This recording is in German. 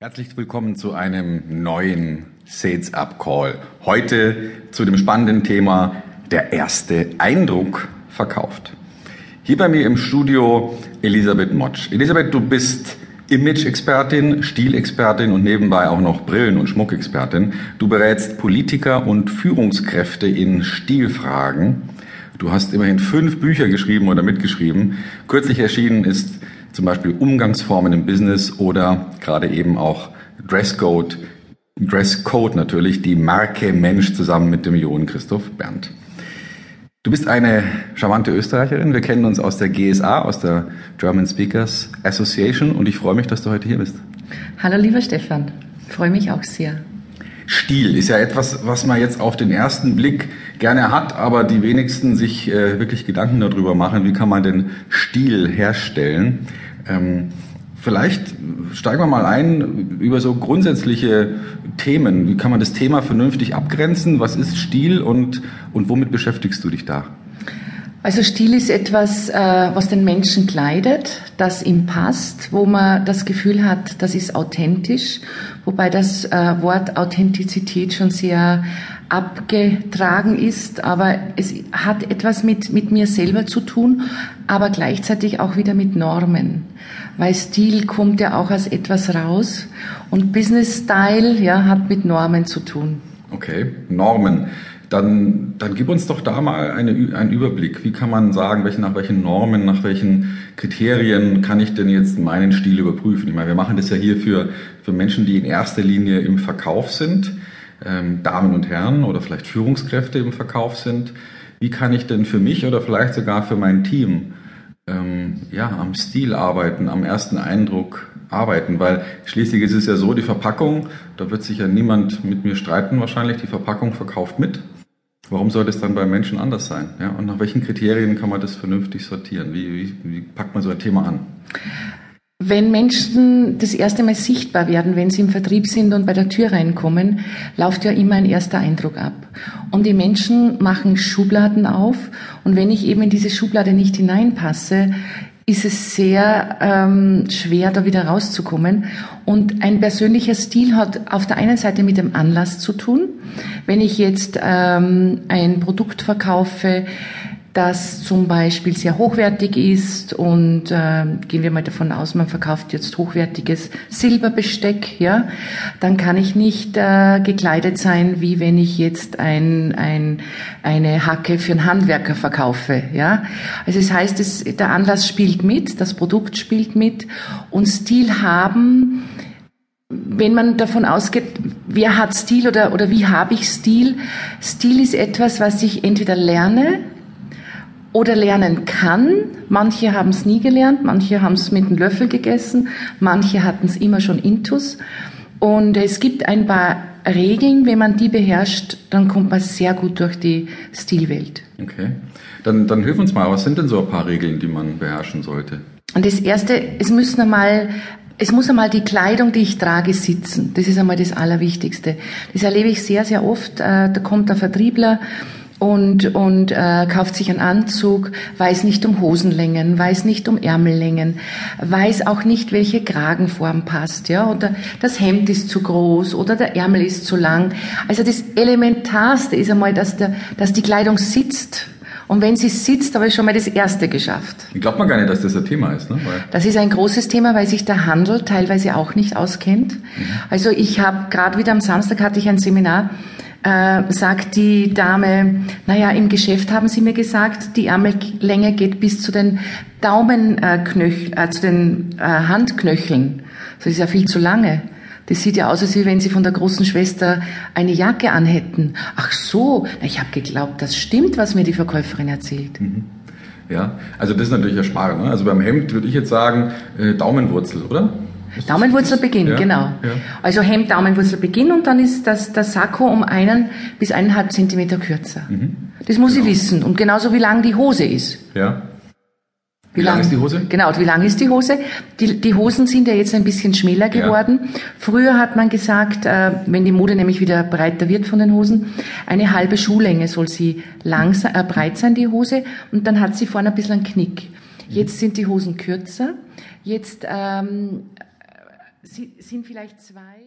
Herzlich willkommen zu einem neuen Sales Up Call. Heute zu dem spannenden Thema der erste Eindruck verkauft. Hier bei mir im Studio Elisabeth Motsch. Elisabeth, du bist Image-Expertin, Stilexpertin und nebenbei auch noch Brillen- und Schmuckexpertin. Du berätst Politiker und Führungskräfte in Stilfragen. Du hast immerhin fünf Bücher geschrieben oder mitgeschrieben. Kürzlich erschienen ist zum Beispiel Umgangsformen im Business oder gerade eben auch Dresscode, Dresscode natürlich, die Marke Mensch zusammen mit dem Johann Christoph Berndt. Du bist eine charmante Österreicherin. Wir kennen uns aus der GSA, aus der German Speakers Association und ich freue mich, dass du heute hier bist. Hallo lieber Stefan, ich freue mich auch sehr. Stil ist ja etwas, was man jetzt auf den ersten Blick gerne hat, aber die wenigsten sich äh, wirklich Gedanken darüber machen, wie kann man denn Stil herstellen. Ähm, vielleicht steigen wir mal ein über so grundsätzliche Themen. Wie kann man das Thema vernünftig abgrenzen? Was ist Stil und, und womit beschäftigst du dich da? Also Stil ist etwas, äh, was den Menschen kleidet, das ihm passt, wo man das Gefühl hat, das ist authentisch, wobei das äh, Wort Authentizität schon sehr abgetragen ist, aber es hat etwas mit, mit mir selber zu tun, aber gleichzeitig auch wieder mit Normen, weil Stil kommt ja auch als etwas raus und Business Style ja, hat mit Normen zu tun. Okay, Normen. Dann, dann gib uns doch da mal eine, einen Überblick. Wie kann man sagen, welche, nach welchen Normen, nach welchen Kriterien kann ich denn jetzt meinen Stil überprüfen? Ich meine, wir machen das ja hier für, für Menschen, die in erster Linie im Verkauf sind ähm, Damen und Herren oder vielleicht Führungskräfte im Verkauf sind. Wie kann ich denn für mich oder vielleicht sogar für mein Team ähm, ja, am Stil arbeiten, am ersten Eindruck arbeiten? Weil schließlich ist es ja so, die Verpackung, da wird sich ja niemand mit mir streiten wahrscheinlich, die Verpackung verkauft mit. Warum sollte es dann bei Menschen anders sein? Ja, und nach welchen Kriterien kann man das vernünftig sortieren? Wie, wie, wie packt man so ein Thema an? Wenn Menschen das erste Mal sichtbar werden, wenn sie im Vertrieb sind und bei der Tür reinkommen, läuft ja immer ein erster Eindruck ab. Und die Menschen machen Schubladen auf. Und wenn ich eben in diese Schublade nicht hineinpasse, ist es sehr ähm, schwer, da wieder rauszukommen. Und ein persönlicher Stil hat auf der einen Seite mit dem Anlass zu tun. Wenn ich jetzt ähm, ein Produkt verkaufe, das zum Beispiel sehr hochwertig ist und äh, gehen wir mal davon aus, man verkauft jetzt hochwertiges Silberbesteck, ja, dann kann ich nicht äh, gekleidet sein, wie wenn ich jetzt ein, ein, eine Hacke für einen Handwerker verkaufe, ja. Also das heißt, es, der Anlass spielt mit, das Produkt spielt mit und Stil haben wenn man davon ausgeht, wer hat Stil oder, oder wie habe ich Stil? Stil ist etwas, was ich entweder lerne, oder lernen kann. Manche haben es nie gelernt, manche haben es mit einem Löffel gegessen, manche hatten es immer schon intus. Und es gibt ein paar Regeln, wenn man die beherrscht, dann kommt man sehr gut durch die Stilwelt. Okay. Dann, dann hilf uns mal, was sind denn so ein paar Regeln, die man beherrschen sollte? Und das erste, es müssen einmal es muss einmal die Kleidung, die ich trage, sitzen. Das ist einmal das Allerwichtigste. Das erlebe ich sehr, sehr oft. Äh, da kommt der Vertriebler und, und äh, kauft sich einen Anzug, weiß nicht um Hosenlängen, weiß nicht um Ärmellängen, weiß auch nicht, welche Kragenform passt, ja, oder das Hemd ist zu groß oder der Ärmel ist zu lang. Also das Elementarste ist einmal, dass, der, dass die Kleidung sitzt. Und wenn sie sitzt, habe ich schon mal das Erste geschafft. Glaubt man gar nicht, dass das ein Thema ist. Ne? Weil das ist ein großes Thema, weil sich der Handel teilweise auch nicht auskennt. Mhm. Also ich habe gerade wieder am Samstag hatte ich ein Seminar äh, sagt die Dame, naja, im Geschäft haben sie mir gesagt, die Ärmellänge geht bis zu den Daumenknöcheln, äh, zu den äh, Handknöcheln. Das ist ja viel zu lange. Das sieht ja aus, als wenn Sie von der großen Schwester eine Jacke anhätten. Ach so, ich habe geglaubt, das stimmt, was mir die Verkäuferin erzählt. Mhm. Ja, also das ist natürlich ja Sparen. Ne? Also beim Hemd würde ich jetzt sagen äh, Daumenwurzel, oder? Daumenwurzelbeginn, ja, genau. Ja. Also Hemd, Daumenwurzelbeginn und dann ist das, das Sakko um einen bis eineinhalb Zentimeter kürzer. Mhm. Das muss genau. ich wissen. Und genauso wie lang die Hose ist. Ja. Wie, wie lang, lang, ist die Hose? Genau, wie lang ist die Hose? Die, die Hosen sind ja jetzt ein bisschen schmäler geworden. Ja. Früher hat man gesagt, äh, wenn die Mode nämlich wieder breiter wird von den Hosen, eine halbe Schuhlänge soll sie lang, äh, breit sein, die Hose, und dann hat sie vorne ein bisschen einen Knick. Jetzt sind die Hosen kürzer. Jetzt ähm, sind vielleicht zwei